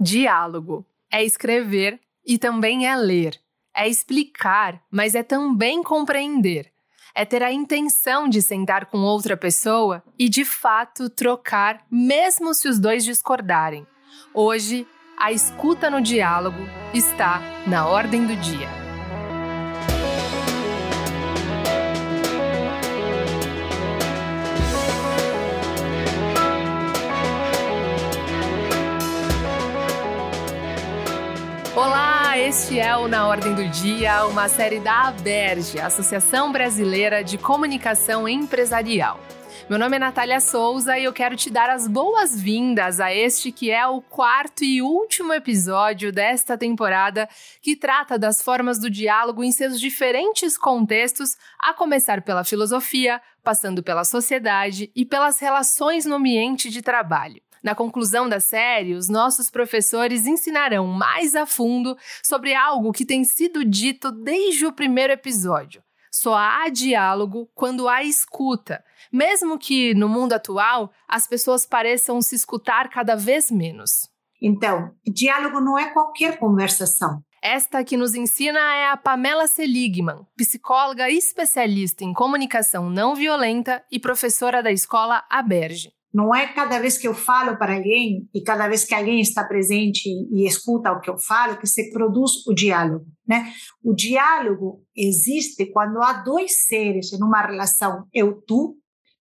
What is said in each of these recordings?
Diálogo é escrever e também é ler. É explicar, mas é também compreender. É ter a intenção de sentar com outra pessoa e de fato trocar, mesmo se os dois discordarem. Hoje, a escuta no diálogo está na ordem do dia. Este é o Na Ordem do Dia, uma série da ABERGE, Associação Brasileira de Comunicação Empresarial. Meu nome é Natália Souza e eu quero te dar as boas-vindas a este que é o quarto e último episódio desta temporada que trata das formas do diálogo em seus diferentes contextos, a começar pela filosofia, passando pela sociedade e pelas relações no ambiente de trabalho. Na conclusão da série, os nossos professores ensinarão mais a fundo sobre algo que tem sido dito desde o primeiro episódio. Só há diálogo quando há escuta, mesmo que no mundo atual as pessoas pareçam se escutar cada vez menos. Então, diálogo não é qualquer conversação. Esta que nos ensina é a Pamela Seligman, psicóloga especialista em comunicação não violenta e professora da escola Aberge. Não é cada vez que eu falo para alguém e cada vez que alguém está presente e escuta o que eu falo que se produz o diálogo, né? O diálogo existe quando há dois seres em uma relação eu-tu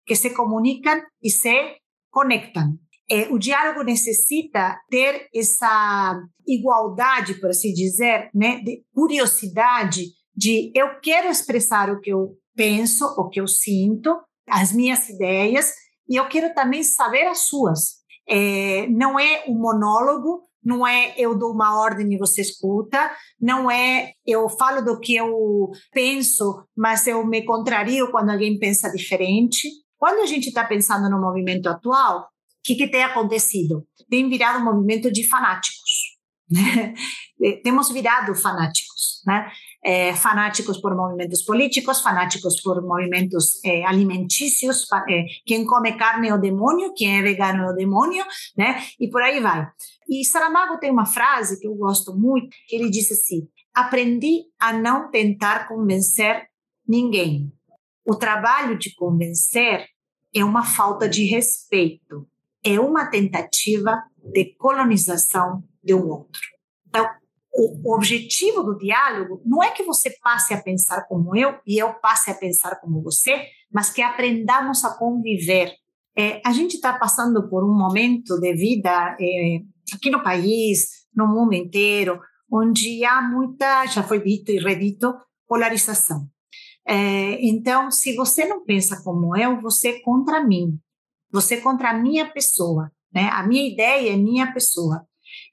que se comunicam e se conectam. É, o diálogo necessita ter essa igualdade, por assim dizer, né, de curiosidade, de eu quero expressar o que eu penso, o que eu sinto, as minhas ideias, e eu quero também saber as suas. É, não é um monólogo, não é eu dou uma ordem e você escuta, não é eu falo do que eu penso, mas eu me contrario quando alguém pensa diferente. Quando a gente está pensando no movimento atual, o que, que tem acontecido? Tem virado um movimento de fanáticos. Né? Temos virado fanáticos. Né? É, fanáticos por movimentos políticos, fanáticos por movimentos é, alimentícios, é, quem come carne é o demônio, quem é vegano é o demônio, né? E por aí vai. E Saramago tem uma frase que eu gosto muito, ele disse assim, aprendi a não tentar convencer ninguém. O trabalho de convencer é uma falta de respeito, é uma tentativa de colonização de um outro. Então, o, objetivo do diálogo não é que você passe a pensar como eu e eu passe a pensar como você, mas que aprendamos a conviver. É, a gente está passando por um momento de vida é, aqui no país, no mundo inteiro, onde há muita, já foi dito e redito, polarização. É, então, se você não pensa como eu, você é contra mim, você é contra a minha pessoa, né? A minha ideia é minha pessoa.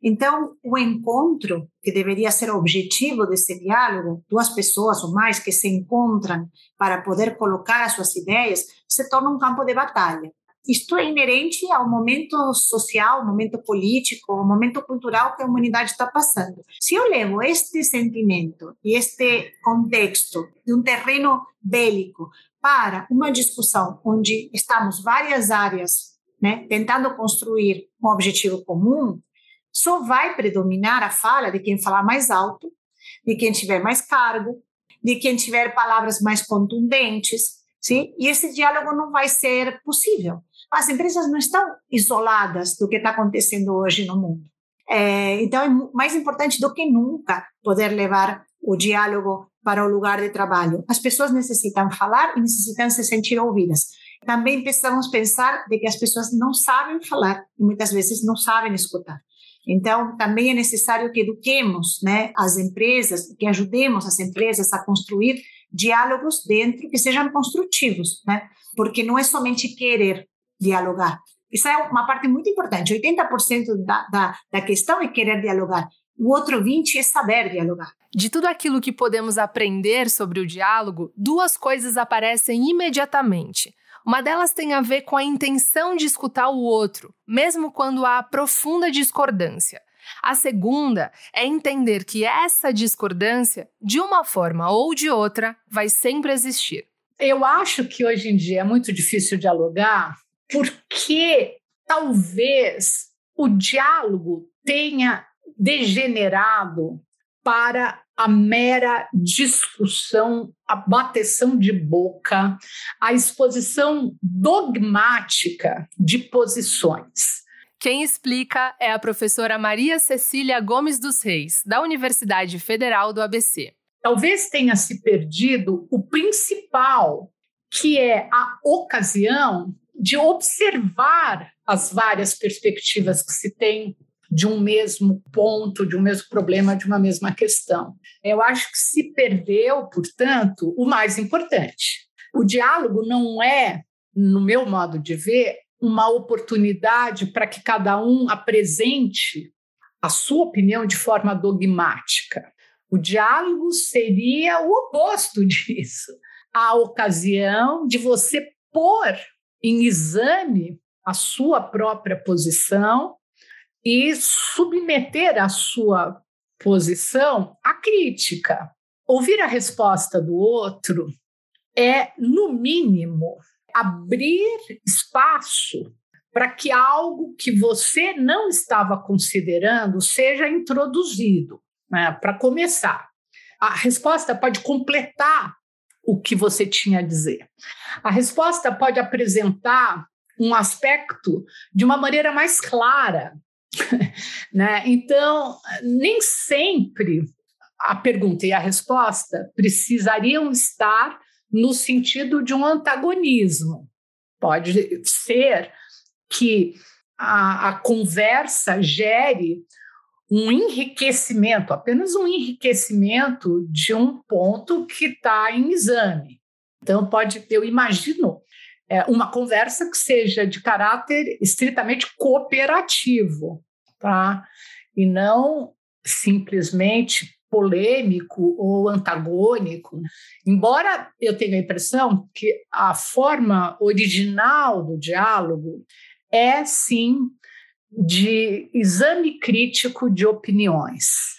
Então, o encontro, que deveria ser o objetivo desse diálogo, duas pessoas ou mais que se encontram para poder colocar as suas ideias, se torna um campo de batalha. Isto é inerente ao momento social, momento político, ao momento cultural que a humanidade está passando. Se eu levo este sentimento e este contexto de um terreno bélico para uma discussão onde estamos várias áreas né, tentando construir um objetivo comum, só vai predominar a fala de quem falar mais alto, de quem tiver mais cargo, de quem tiver palavras mais contundentes, sim? E esse diálogo não vai ser possível. As empresas não estão isoladas do que está acontecendo hoje no mundo. É, então, é mais importante do que nunca poder levar o diálogo para o lugar de trabalho. As pessoas necessitam falar e necessitam se sentir ouvidas. Também precisamos pensar de que as pessoas não sabem falar e muitas vezes não sabem escutar. Então, também é necessário que eduquemos né, as empresas, que ajudemos as empresas a construir diálogos dentro que sejam construtivos, né? porque não é somente querer dialogar. Isso é uma parte muito importante. 80% da, da, da questão é querer dialogar. O outro 20% é saber dialogar. De tudo aquilo que podemos aprender sobre o diálogo, duas coisas aparecem imediatamente. Uma delas tem a ver com a intenção de escutar o outro, mesmo quando há profunda discordância. A segunda é entender que essa discordância, de uma forma ou de outra, vai sempre existir. Eu acho que hoje em dia é muito difícil dialogar porque talvez o diálogo tenha degenerado para a mera discussão, a bateção de boca, a exposição dogmática de posições. Quem explica é a professora Maria Cecília Gomes dos Reis, da Universidade Federal do ABC. Talvez tenha se perdido o principal, que é a ocasião de observar as várias perspectivas que se tem de um mesmo ponto, de um mesmo problema, de uma mesma questão. Eu acho que se perdeu, portanto, o mais importante. O diálogo não é, no meu modo de ver, uma oportunidade para que cada um apresente a sua opinião de forma dogmática. O diálogo seria o oposto disso a ocasião de você pôr em exame a sua própria posição e submeter a sua posição à crítica. Ouvir a resposta do outro é, no mínimo, abrir espaço para que algo que você não estava considerando seja introduzido, né? para começar. A resposta pode completar o que você tinha a dizer. A resposta pode apresentar um aspecto de uma maneira mais clara, né? Então, nem sempre a pergunta e a resposta precisariam estar no sentido de um antagonismo. Pode ser que a, a conversa gere um enriquecimento, apenas um enriquecimento de um ponto que está em exame. Então, pode, eu imagino é, uma conversa que seja de caráter estritamente cooperativo, tá? E não simplesmente polêmico ou antagônico. Embora eu tenha a impressão que a forma original do diálogo é sim de exame crítico de opiniões.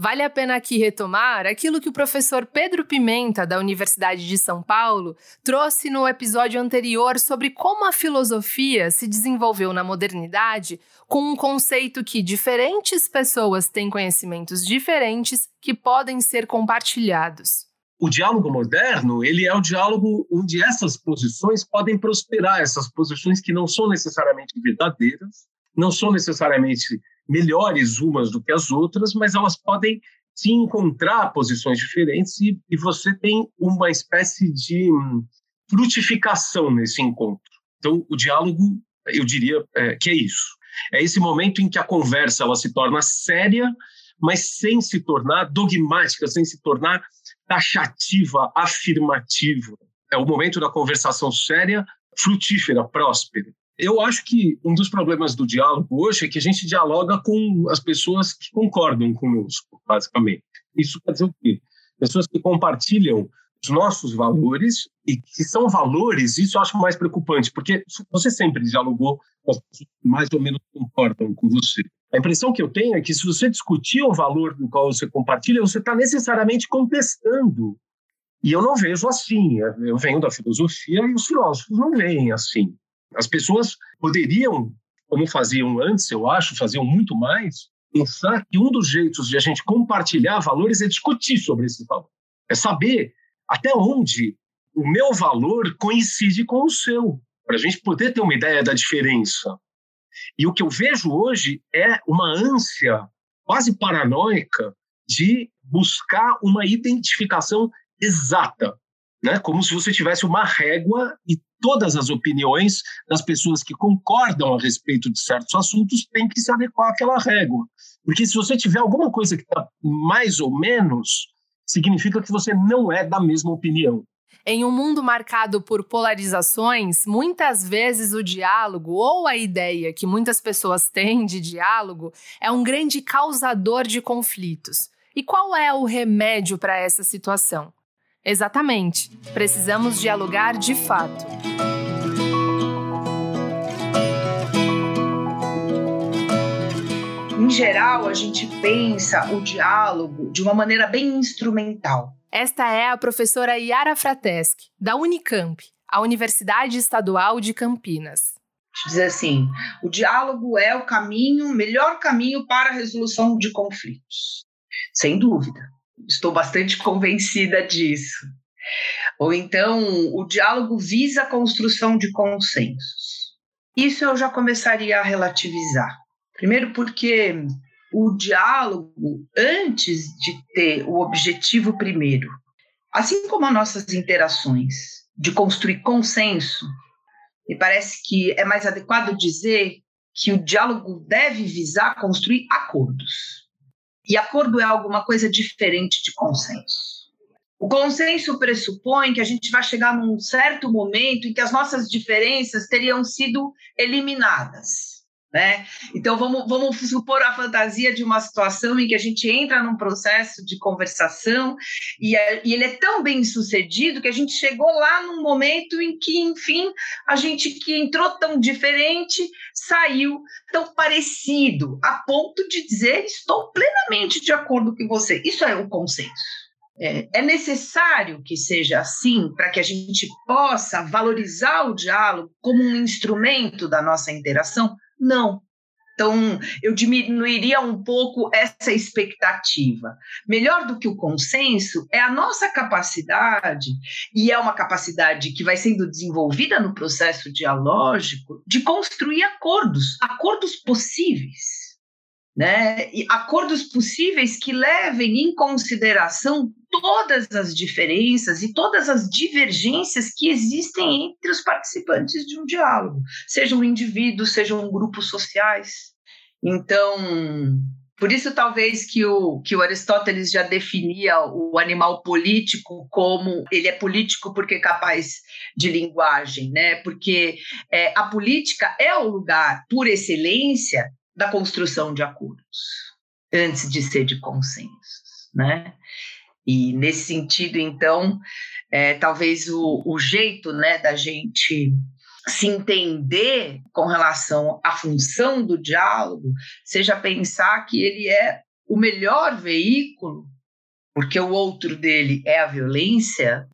Vale a pena aqui retomar aquilo que o professor Pedro Pimenta, da Universidade de São Paulo, trouxe no episódio anterior sobre como a filosofia se desenvolveu na modernidade com um conceito que diferentes pessoas têm conhecimentos diferentes que podem ser compartilhados. O diálogo moderno, ele é o diálogo onde essas posições podem prosperar, essas posições que não são necessariamente verdadeiras, não são necessariamente melhores umas do que as outras, mas elas podem se encontrar posições diferentes e, e você tem uma espécie de hum, frutificação nesse encontro. Então, o diálogo, eu diria é, que é isso. É esse momento em que a conversa ela se torna séria, mas sem se tornar dogmática, sem se tornar taxativa, afirmativa. É o momento da conversação séria, frutífera, próspera. Eu acho que um dos problemas do diálogo hoje é que a gente dialoga com as pessoas que concordam conosco, basicamente. Isso quer dizer o quê? Pessoas que compartilham os nossos valores e que são valores, isso eu acho mais preocupante, porque você sempre dialogou com as pessoas que mais ou menos concordam com você. A impressão que eu tenho é que se você discutir o valor do qual você compartilha, você está necessariamente contestando. E eu não vejo assim. Eu venho da filosofia e os filósofos não veem assim. As pessoas poderiam, como faziam antes, eu acho, faziam muito mais, pensar que um dos jeitos de a gente compartilhar valores é discutir sobre esse valor. É saber até onde o meu valor coincide com o seu, para a gente poder ter uma ideia da diferença. E o que eu vejo hoje é uma ânsia quase paranoica de buscar uma identificação exata, né? como se você tivesse uma régua e todas as opiniões das pessoas que concordam a respeito de certos assuntos têm que se adequar àquela régua. Porque se você tiver alguma coisa que está mais ou menos, significa que você não é da mesma opinião. Em um mundo marcado por polarizações, muitas vezes o diálogo ou a ideia que muitas pessoas têm de diálogo é um grande causador de conflitos. E qual é o remédio para essa situação? Exatamente. Precisamos dialogar de fato. Em geral, a gente pensa o diálogo de uma maneira bem instrumental. Esta é a professora Yara Frateschi, da Unicamp, a Universidade Estadual de Campinas. dizer assim, o diálogo é o caminho, melhor caminho para a resolução de conflitos. Sem dúvida. Estou bastante convencida disso. Ou então, o diálogo visa a construção de consensos. Isso eu já começaria a relativizar. Primeiro, porque o diálogo, antes de ter o objetivo primeiro, assim como as nossas interações, de construir consenso, me parece que é mais adequado dizer que o diálogo deve visar construir acordos. E acordo é alguma coisa diferente de consenso. O consenso pressupõe que a gente vai chegar num certo momento em que as nossas diferenças teriam sido eliminadas. Né? Então vamos, vamos supor a fantasia de uma situação em que a gente entra num processo de conversação e, é, e, ele é tão bem sucedido que a gente chegou lá num momento em que, enfim, a gente que entrou tão diferente saiu tão parecido, a ponto de dizer estou plenamente de acordo com você. Isso é o consenso. É, é necessário que seja assim para que a gente possa valorizar o diálogo como um instrumento da nossa interação? Não. Então, eu diminuiria um pouco essa expectativa. Melhor do que o consenso é a nossa capacidade, e é uma capacidade que vai sendo desenvolvida no processo dialógico, de construir acordos, acordos possíveis né? E acordos possíveis que levem em consideração todas as diferenças e todas as divergências que existem entre os participantes de um diálogo, sejam indivíduos, sejam grupos sociais. Então, por isso talvez que o, que o Aristóteles já definia o animal político como ele é político porque é capaz de linguagem, né? Porque é, a política é o lugar, por excelência, da construção de acordos, antes de ser de consensos, né? E nesse sentido, então, é, talvez o, o jeito né, da gente se entender com relação à função do diálogo seja pensar que ele é o melhor veículo, porque o outro dele é a violência,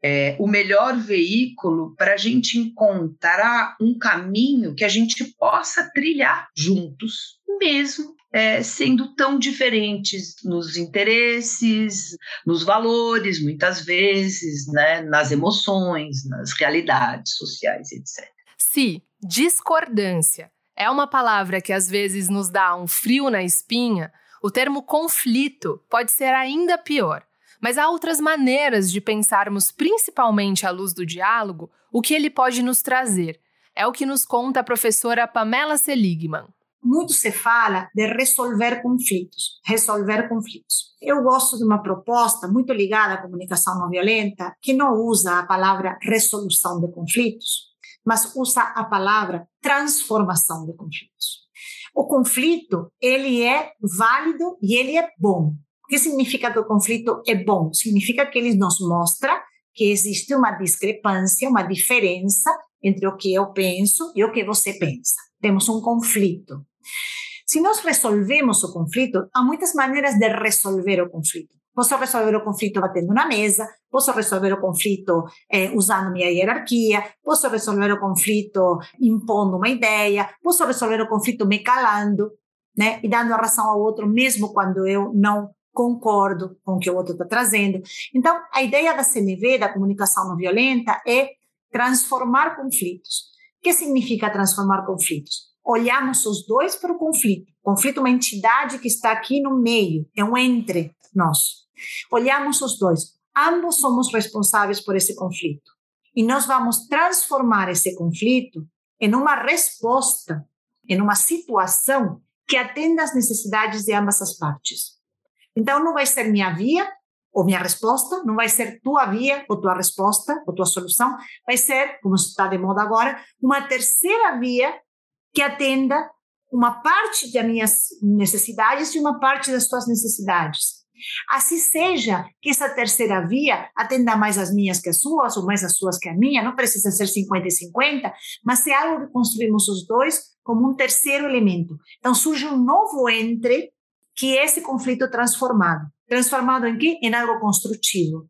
é, o melhor veículo para a gente encontrar um caminho que a gente possa trilhar juntos, mesmo é, sendo tão diferentes nos interesses, nos valores, muitas vezes, né, nas emoções, nas realidades sociais, etc. Se discordância é uma palavra que às vezes nos dá um frio na espinha, o termo conflito pode ser ainda pior mas há outras maneiras de pensarmos, principalmente à luz do diálogo, o que ele pode nos trazer. É o que nos conta a professora Pamela Seligman. Muito se fala de resolver conflitos, resolver conflitos. Eu gosto de uma proposta muito ligada à comunicação não violenta, que não usa a palavra resolução de conflitos, mas usa a palavra transformação de conflitos. O conflito, ele é válido e ele é bom que significa que o conflito é bom? Significa que ele nos mostra que existe uma discrepância, uma diferença entre o que eu penso e o que você pensa. Temos um conflito. Se nós resolvemos o conflito, há muitas maneiras de resolver o conflito. Posso resolver o conflito batendo na mesa, posso resolver o conflito eh, usando minha hierarquia, posso resolver o conflito impondo uma ideia, posso resolver o conflito me calando, né, e dando a razão ao outro, mesmo quando eu não concordo com o que o outro está trazendo. Então, a ideia da CNV, da comunicação não violenta, é transformar conflitos. O que significa transformar conflitos? Olhamos os dois para o conflito. O conflito é uma entidade que está aqui no meio, é um entre nós. Olhamos os dois. Ambos somos responsáveis por esse conflito. E nós vamos transformar esse conflito em uma resposta, em uma situação que atenda às necessidades de ambas as partes. Então, não vai ser minha via ou minha resposta, não vai ser tua via ou tua resposta ou tua solução, vai ser, como está de moda agora, uma terceira via que atenda uma parte das minhas necessidades e uma parte das tuas necessidades. Assim seja que essa terceira via atenda mais as minhas que as suas, ou mais as suas que a minha, não precisa ser 50 e 50, mas é algo que construímos os dois como um terceiro elemento. Então surge um novo entre que esse conflito transformado. Transformado em quê? Em algo construtivo.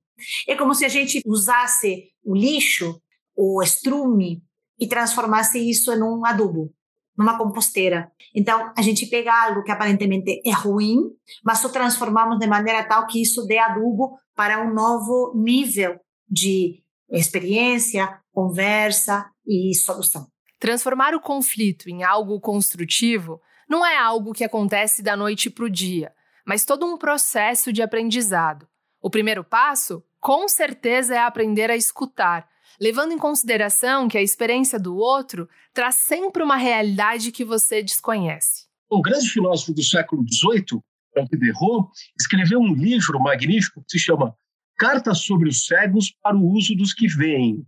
É como se a gente usasse o lixo, o estrume, e transformasse isso em um adubo, numa composteira. Então, a gente pega algo que aparentemente é ruim, mas o transformamos de maneira tal que isso dê adubo para um novo nível de experiência, conversa e solução. Transformar o conflito em algo construtivo não é algo que acontece da noite para o dia, mas todo um processo de aprendizado. O primeiro passo, com certeza, é aprender a escutar, levando em consideração que a experiência do outro traz sempre uma realidade que você desconhece. Um grande filósofo do século XVIII, Jean Diderot, escreveu um livro magnífico que se chama Cartas sobre os Cegos para o Uso dos que Veem.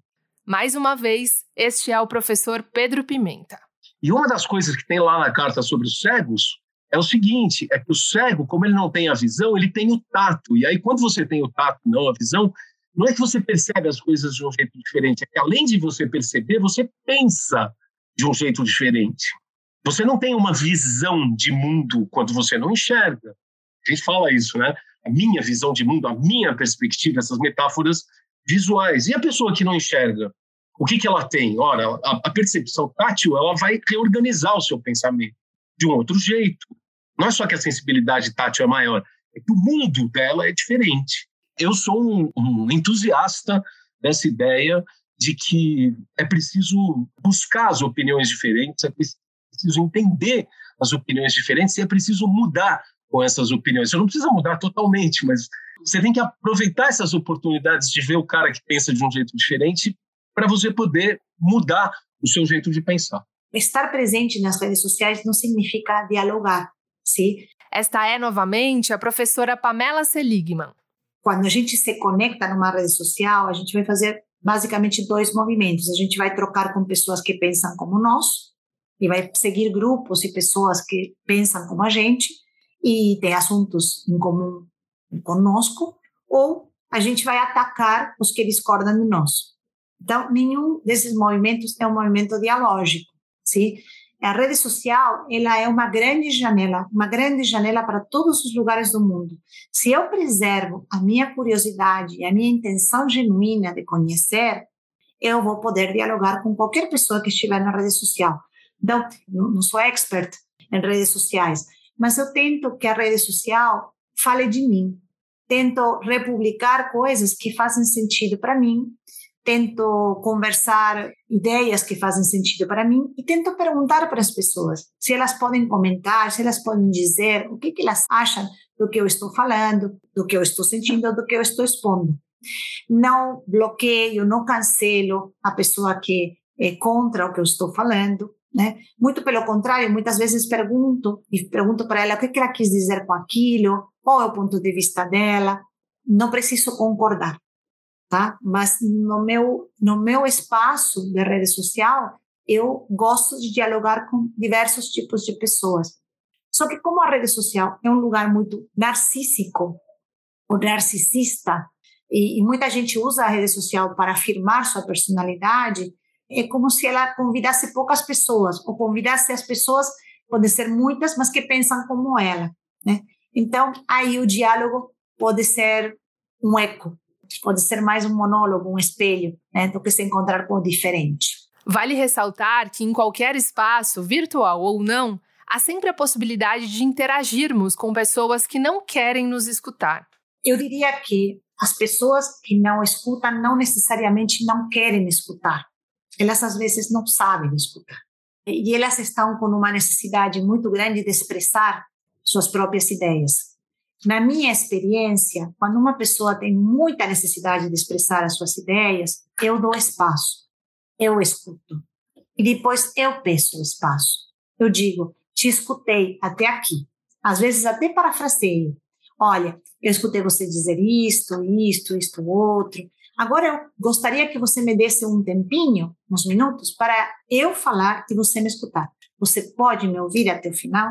Mais uma vez, este é o professor Pedro Pimenta. E uma das coisas que tem lá na carta sobre os cegos é o seguinte: é que o cego, como ele não tem a visão, ele tem o tato. E aí, quando você tem o tato, não a visão, não é que você percebe as coisas de um jeito diferente, é que além de você perceber, você pensa de um jeito diferente. Você não tem uma visão de mundo quando você não enxerga. A gente fala isso, né? A minha visão de mundo, a minha perspectiva, essas metáforas visuais. E a pessoa que não enxerga? O que, que ela tem? Ora, a, a percepção tátil ela vai reorganizar o seu pensamento de um outro jeito. Não é só que a sensibilidade tátil é maior, é que o mundo dela é diferente. Eu sou um, um entusiasta dessa ideia de que é preciso buscar as opiniões diferentes, é preciso entender as opiniões diferentes e é preciso mudar com essas opiniões. Você não precisa mudar totalmente, mas você tem que aproveitar essas oportunidades de ver o cara que pensa de um jeito diferente para você poder mudar o seu jeito de pensar. Estar presente nas redes sociais não significa dialogar, sim? Esta é novamente a professora Pamela Seligman. Quando a gente se conecta numa rede social, a gente vai fazer basicamente dois movimentos. A gente vai trocar com pessoas que pensam como nós e vai seguir grupos e pessoas que pensam como a gente e tem assuntos em comum conosco, ou a gente vai atacar os que discordam de nós. Então, nenhum desses movimentos é um movimento dialógico, sim? A rede social, ela é uma grande janela, uma grande janela para todos os lugares do mundo. Se eu preservo a minha curiosidade e a minha intenção genuína de conhecer, eu vou poder dialogar com qualquer pessoa que estiver na rede social. Então, não sou expert em redes sociais, mas eu tento que a rede social fale de mim. Tento republicar coisas que fazem sentido para mim, tento conversar ideias que fazem sentido para mim e tento perguntar para as pessoas se elas podem comentar, se elas podem dizer o que, que elas acham do que eu estou falando, do que eu estou sentindo, do que eu estou expondo. Não bloqueio, não cancelo a pessoa que é contra o que eu estou falando, né? Muito pelo contrário, muitas vezes pergunto e pergunto para ela o que, que ela quis dizer com aquilo, qual é o ponto de vista dela. Não preciso concordar, tá? Mas no meu no meu espaço de rede social, eu gosto de dialogar com diversos tipos de pessoas. Só que como a rede social é um lugar muito narcísico ou narcisista, e, e muita gente usa a rede social para afirmar sua personalidade, é como se ela convidasse poucas pessoas, ou convidasse as pessoas, podem ser muitas, mas que pensam como ela, né? Então, aí o diálogo pode ser um eco, pode ser mais um monólogo, um espelho, né, do que se encontrar com o diferente. Vale ressaltar que em qualquer espaço, virtual ou não, há sempre a possibilidade de interagirmos com pessoas que não querem nos escutar. Eu diria que as pessoas que não escutam não necessariamente não querem escutar. Elas às vezes não sabem escutar. E elas estão com uma necessidade muito grande de expressar suas próprias ideias. Na minha experiência, quando uma pessoa tem muita necessidade de expressar as suas ideias, eu dou espaço, eu escuto. E depois eu peço o espaço. Eu digo, te escutei até aqui. Às vezes até parafraseio. Olha, eu escutei você dizer isto, isto, isto, outro. Agora eu gostaria que você me desse um tempinho, uns minutos, para eu falar e você me escutar. Você pode me ouvir até o final?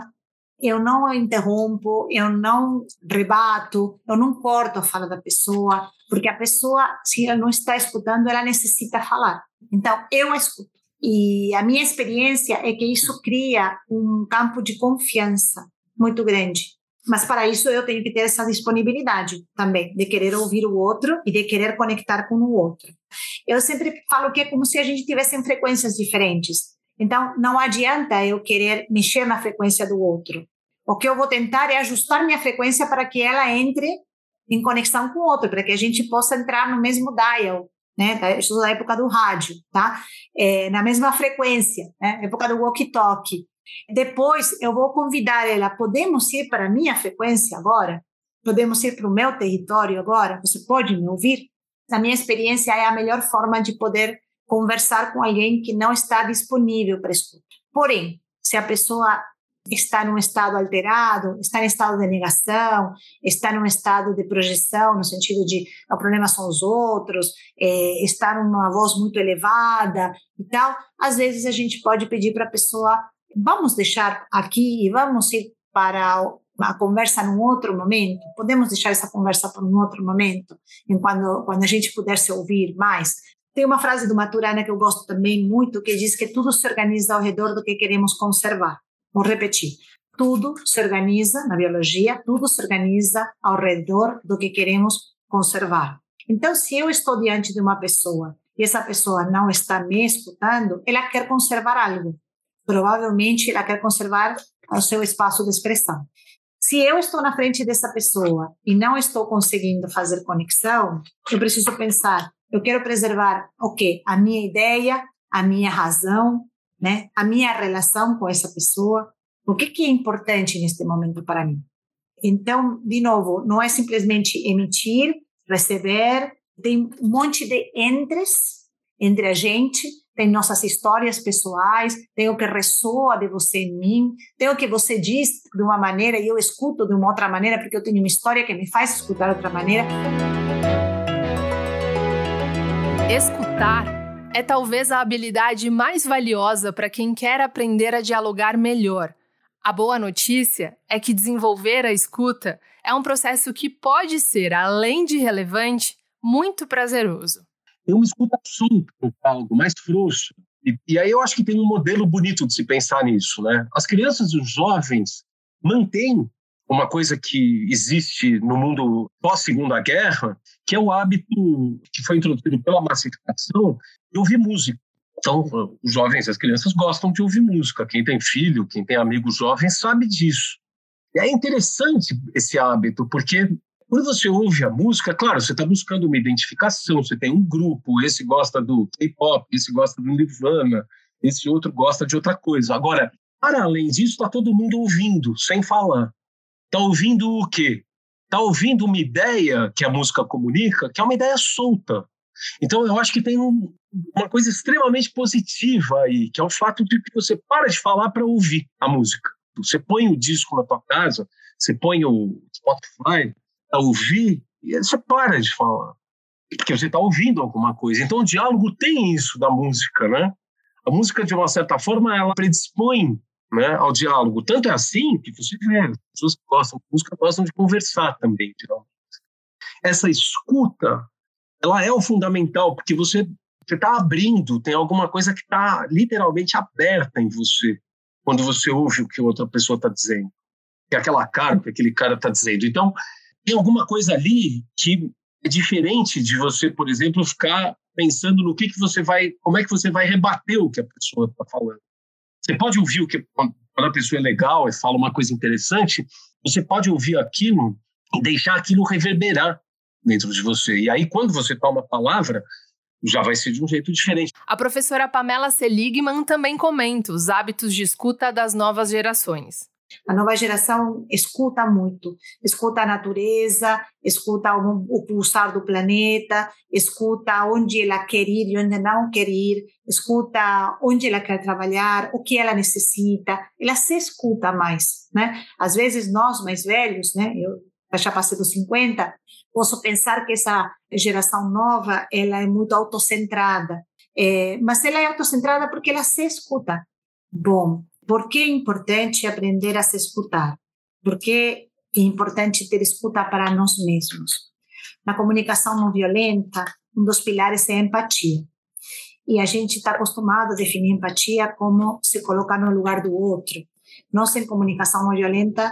Eu não interrompo, eu não rebato, eu não corto a fala da pessoa, porque a pessoa, se ela não está escutando, ela necessita falar. Então, eu escuto. E a minha experiência é que isso cria um campo de confiança muito grande. Mas para isso eu tenho que ter essa disponibilidade também, de querer ouvir o outro e de querer conectar com o outro. Eu sempre falo que é como se a gente tivesse frequências diferentes. Então, não adianta eu querer mexer na frequência do outro. O que eu vou tentar é ajustar minha frequência para que ela entre em conexão com o outro, para que a gente possa entrar no mesmo dial, né? Estou da época do rádio, tá? É, na mesma frequência, né? Época do walkie-talkie. Depois eu vou convidar ela, podemos ir para a minha frequência agora? Podemos ir para o meu território agora? Você pode me ouvir? Na minha experiência, é a melhor forma de poder conversar com alguém que não está disponível para escuta. Porém, se a pessoa está num estado alterado, está em estado de negação, está num estado de projeção, no sentido de o problema são os outros, é, está numa voz muito elevada e tal, às vezes a gente pode pedir para a pessoa vamos deixar aqui e vamos ir para a conversa num outro momento? Podemos deixar essa conversa para um outro momento, quando, quando a gente puder se ouvir mais? Tem uma frase do Maturana que eu gosto também muito, que diz que tudo se organiza ao redor do que queremos conservar. Vou repetir. Tudo se organiza, na biologia, tudo se organiza ao redor do que queremos conservar. Então, se eu estou diante de uma pessoa e essa pessoa não está me escutando, ela quer conservar algo provavelmente ela quer conservar o seu espaço de expressão. Se eu estou na frente dessa pessoa e não estou conseguindo fazer conexão, eu preciso pensar, eu quero preservar o quê? A minha ideia, a minha razão, né? A minha relação com essa pessoa. O que, que é importante neste momento para mim? Então, de novo, não é simplesmente emitir, receber, tem um monte de entres entre a gente tem nossas histórias pessoais, tem o que ressoa de você em mim, tem o que você diz de uma maneira e eu escuto de uma outra maneira, porque eu tenho uma história que me faz escutar de outra maneira. Escutar é talvez a habilidade mais valiosa para quem quer aprender a dialogar melhor. A boa notícia é que desenvolver a escuta é um processo que pode ser, além de relevante, muito prazeroso tem uma escuta solta diálogo, mais frouxa. E, e, aí eu acho que tem um modelo bonito de se pensar nisso, né? As crianças e os jovens mantêm uma coisa que existe no mundo pós-segunda guerra, que é o hábito que foi introduzido pela massificação de ouvir música. Então, os jovens, as crianças gostam de ouvir música. Quem tem filho, quem tem amigos jovens sabe disso. E é interessante esse hábito, porque quando você ouve a música, claro, você está buscando uma identificação, você tem um grupo, esse gosta do K-pop, esse gosta do Nirvana, esse outro gosta de outra coisa. Agora, para além disso, está todo mundo ouvindo, sem falar. Está ouvindo o quê? Está ouvindo uma ideia que a música comunica, que é uma ideia solta. Então, eu acho que tem um, uma coisa extremamente positiva aí, que é o fato de que você para de falar para ouvir a música. Você põe o disco na tua casa, você põe o Spotify, a ouvir, e você para de falar. Porque você está ouvindo alguma coisa. Então, o diálogo tem isso da música, né? A música, de uma certa forma, ela predispõe né, ao diálogo. Tanto é assim que você vê, as pessoas que gostam de música gostam de conversar também, geralmente. Essa escuta, ela é o fundamental, porque você está abrindo, tem alguma coisa que está literalmente aberta em você quando você ouve o que outra pessoa está dizendo. Que é aquela cara que aquele cara está dizendo. Então, tem alguma coisa ali que é diferente de você, por exemplo, ficar pensando no que, que você vai, como é que você vai rebater o que a pessoa está falando. Você pode ouvir o que quando a pessoa é legal e fala uma coisa interessante, você pode ouvir aquilo e deixar aquilo reverberar dentro de você. E aí, quando você toma a palavra, já vai ser de um jeito diferente. A professora Pamela Seligman também comenta os hábitos de escuta das novas gerações. A nova geração escuta muito, escuta a natureza, escuta o, o, pulsar do planeta, escuta onde ela quer ir e onde não quer ir, escuta onde ela quer trabalhar, o que ela necessita, ela se escuta mais, né? Às vezes nós mais velhos, né? Eu já passei dos 50, posso pensar que essa geração nova ela é muito autocentrada, é, mas ela é autocentrada porque ela se escuta. Bom, por que é importante aprender a se escutar? Por que é importante ter escuta para nós mesmos? Na comunicação não violenta, um dos pilares é a empatia. E a gente está acostumado a definir empatia como se colocar no lugar do outro. Nós, em comunicação não violenta,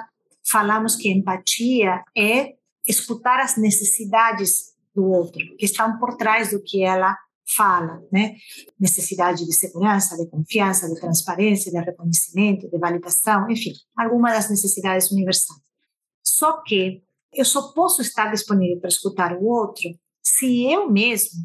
falamos que empatia é escutar as necessidades do outro, que estão por trás do que ela fala, né? Necessidade de segurança, de confiança, de transparência, de reconhecimento, de validação, enfim, algumas das necessidades universais. Só que eu só posso estar disponível para escutar o outro se eu mesmo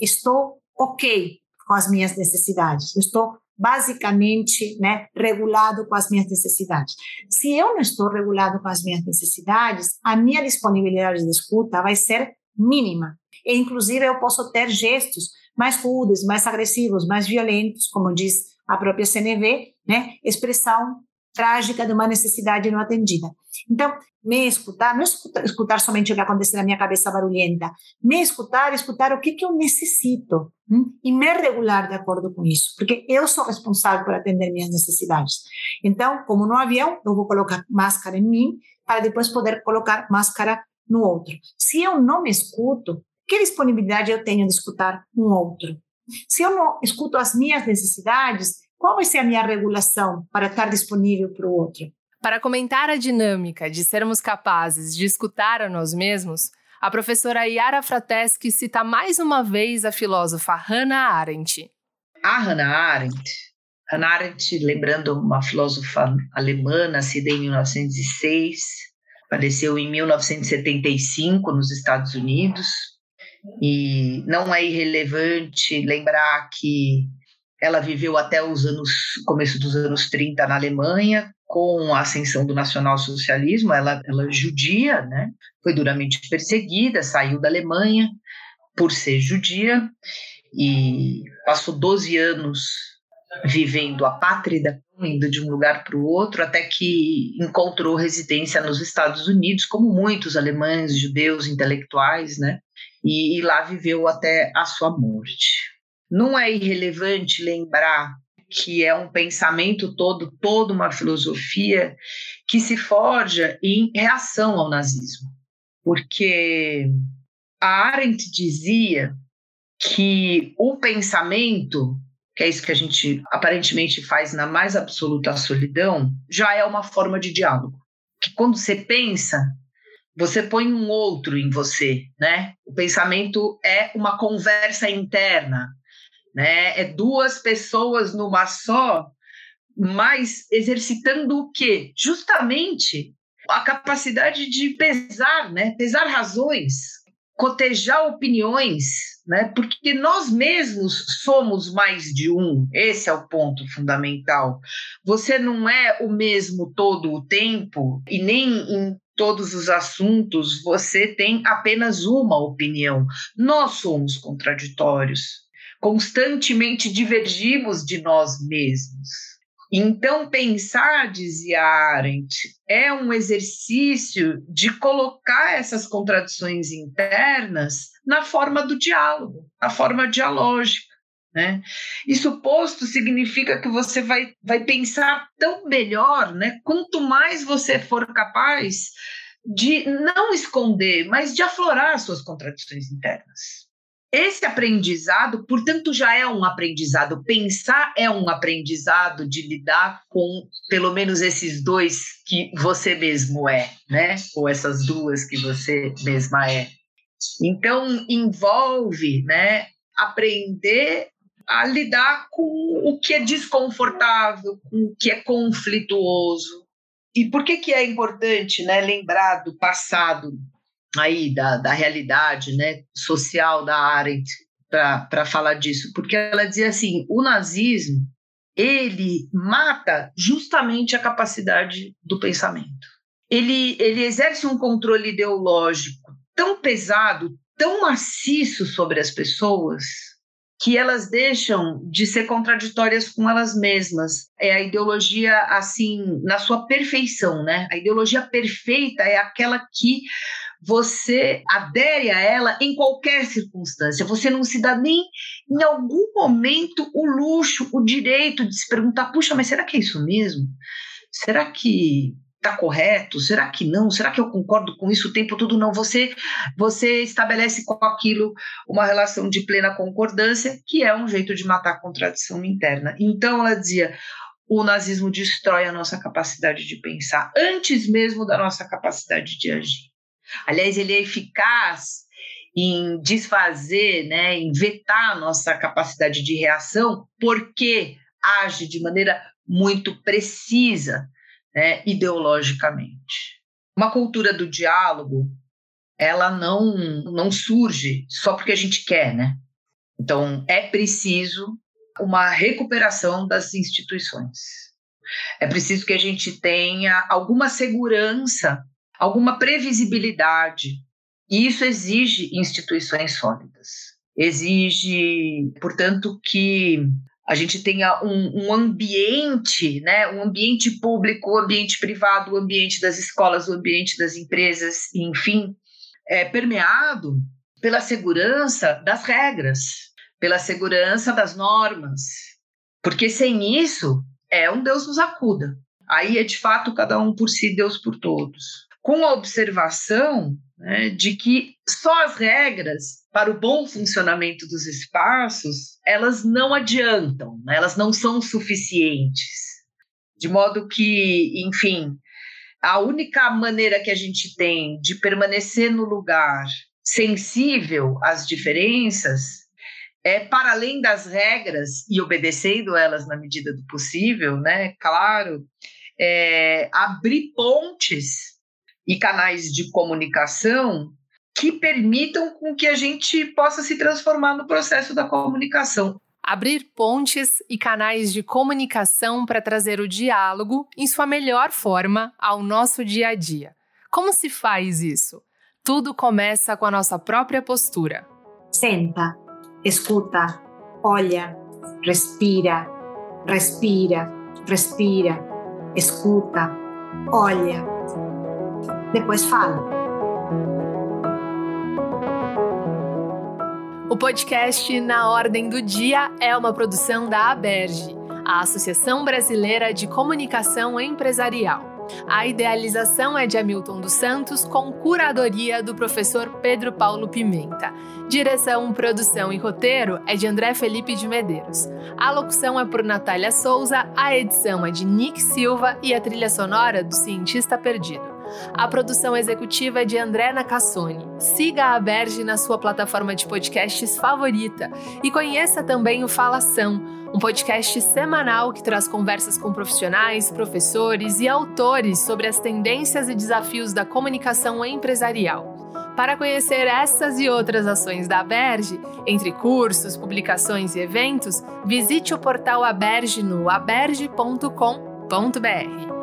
estou ok com as minhas necessidades, estou basicamente né, regulado com as minhas necessidades. Se eu não estou regulado com as minhas necessidades, a minha disponibilidade de escuta vai ser mínima. E, inclusive, eu posso ter gestos mais rudes, mais agressivos, mais violentos, como diz a própria CNV, né, expressão trágica de uma necessidade não atendida. Então, me escutar, não escutar, escutar somente o que acontece na minha cabeça barulhenta, me escutar, escutar o que, que eu necessito hum? e me regular de acordo com isso, porque eu sou responsável por atender minhas necessidades. Então, como no avião, eu vou colocar máscara em mim para depois poder colocar máscara no outro. Se eu não me escuto, que disponibilidade eu tenho de escutar um outro? Se eu não escuto as minhas necessidades, qual vai ser a minha regulação para estar disponível para o outro? Para comentar a dinâmica de sermos capazes de escutar a nós mesmos, a professora Yara Frateschi cita mais uma vez a filósofa Hannah Arendt. A Hannah Arendt, Hannah Arendt, lembrando uma filósofa alemã, nascida em 1906, faleceu em 1975 nos Estados Unidos, e não é irrelevante lembrar que ela viveu até os anos começo dos anos 30 na Alemanha, com a ascensão do nacionalsocialismo, ela, ela é judia, né? Foi duramente perseguida, saiu da Alemanha por ser judia e passou 12 anos vivendo apátrida, indo de um lugar para o outro, até que encontrou residência nos Estados Unidos, como muitos alemães, judeus, intelectuais, né? E, e lá viveu até a sua morte. Não é irrelevante lembrar que é um pensamento todo, toda uma filosofia que se forja em reação ao nazismo. Porque a Arendt dizia que o pensamento, que é isso que a gente aparentemente faz na mais absoluta solidão, já é uma forma de diálogo. Que quando você pensa, você põe um outro em você, né? O pensamento é uma conversa interna, né? É duas pessoas numa só, mas exercitando o quê? Justamente a capacidade de pesar, né? Pesar razões, cotejar opiniões, né? Porque nós mesmos somos mais de um. Esse é o ponto fundamental. Você não é o mesmo todo o tempo e nem em todos os assuntos você tem apenas uma opinião. Nós somos contraditórios constantemente divergimos de nós mesmos. Então, pensar, dizia Arendt, é um exercício de colocar essas contradições internas na forma do diálogo, na forma dialógica. Né? Isso posto significa que você vai, vai pensar tão melhor, né? quanto mais você for capaz de não esconder, mas de aflorar suas contradições internas. Esse aprendizado, portanto, já é um aprendizado. Pensar é um aprendizado de lidar com pelo menos esses dois que você mesmo é, né? Ou essas duas que você mesma é. Então, envolve, né, aprender a lidar com o que é desconfortável, com o que é conflituoso. E por que que é importante, né, lembrar do passado aí da, da realidade né, social da Arendt para falar disso, porque ela dizia assim, o nazismo ele mata justamente a capacidade do pensamento. Ele, ele exerce um controle ideológico tão pesado, tão maciço sobre as pessoas, que elas deixam de ser contraditórias com elas mesmas. É a ideologia assim, na sua perfeição, né? A ideologia perfeita é aquela que você adere a ela em qualquer circunstância. Você não se dá nem em algum momento o luxo, o direito de se perguntar: puxa, mas será que é isso mesmo? Será que está correto? Será que não? Será que eu concordo com isso o tempo todo? Não. Você, você estabelece com aquilo uma relação de plena concordância, que é um jeito de matar a contradição interna. Então ela dizia: o nazismo destrói a nossa capacidade de pensar, antes mesmo da nossa capacidade de agir. Aliás, ele é eficaz em desfazer, né, em vetar a nossa capacidade de reação, porque age de maneira muito precisa, né, ideologicamente. Uma cultura do diálogo, ela não, não surge só porque a gente quer, né? Então, é preciso uma recuperação das instituições. É preciso que a gente tenha alguma segurança, alguma previsibilidade. E isso exige instituições sólidas. Exige, portanto, que a gente tenha um, um, ambiente, né, um ambiente público, um ambiente privado, o um ambiente das escolas, o ambiente das empresas, enfim, é, permeado pela segurança das regras, pela segurança das normas, porque sem isso é um Deus nos acuda. Aí é de fato cada um por si, Deus por todos. Com a observação né, de que só as regras para o bom funcionamento dos espaços elas não adiantam, né, elas não são suficientes. De modo que, enfim, a única maneira que a gente tem de permanecer no lugar sensível às diferenças é, para além das regras e obedecendo elas na medida do possível, né? Claro, é, abrir pontes e canais de comunicação que permitam com que a gente possa se transformar no processo da comunicação. Abrir pontes e canais de comunicação para trazer o diálogo em sua melhor forma ao nosso dia a dia. Como se faz isso? Tudo começa com a nossa própria postura. Senta, escuta, olha, respira, respira, respira, escuta, olha. Depois fala. O podcast Na Ordem do Dia é uma produção da Aberge, a Associação Brasileira de Comunicação Empresarial. A idealização é de Hamilton dos Santos, com curadoria do professor Pedro Paulo Pimenta. Direção, produção e roteiro é de André Felipe de Medeiros. A locução é por Natália Souza, a edição é de Nick Silva e a trilha sonora do Cientista Perdido. A produção executiva é de André Nacassone. Siga a Berge na sua plataforma de podcasts favorita e conheça também o Falação, um podcast semanal que traz conversas com profissionais, professores e autores sobre as tendências e desafios da comunicação empresarial. Para conhecer essas e outras ações da Aberge, entre cursos, publicações e eventos, visite o portal Aberge no aberge.com.br.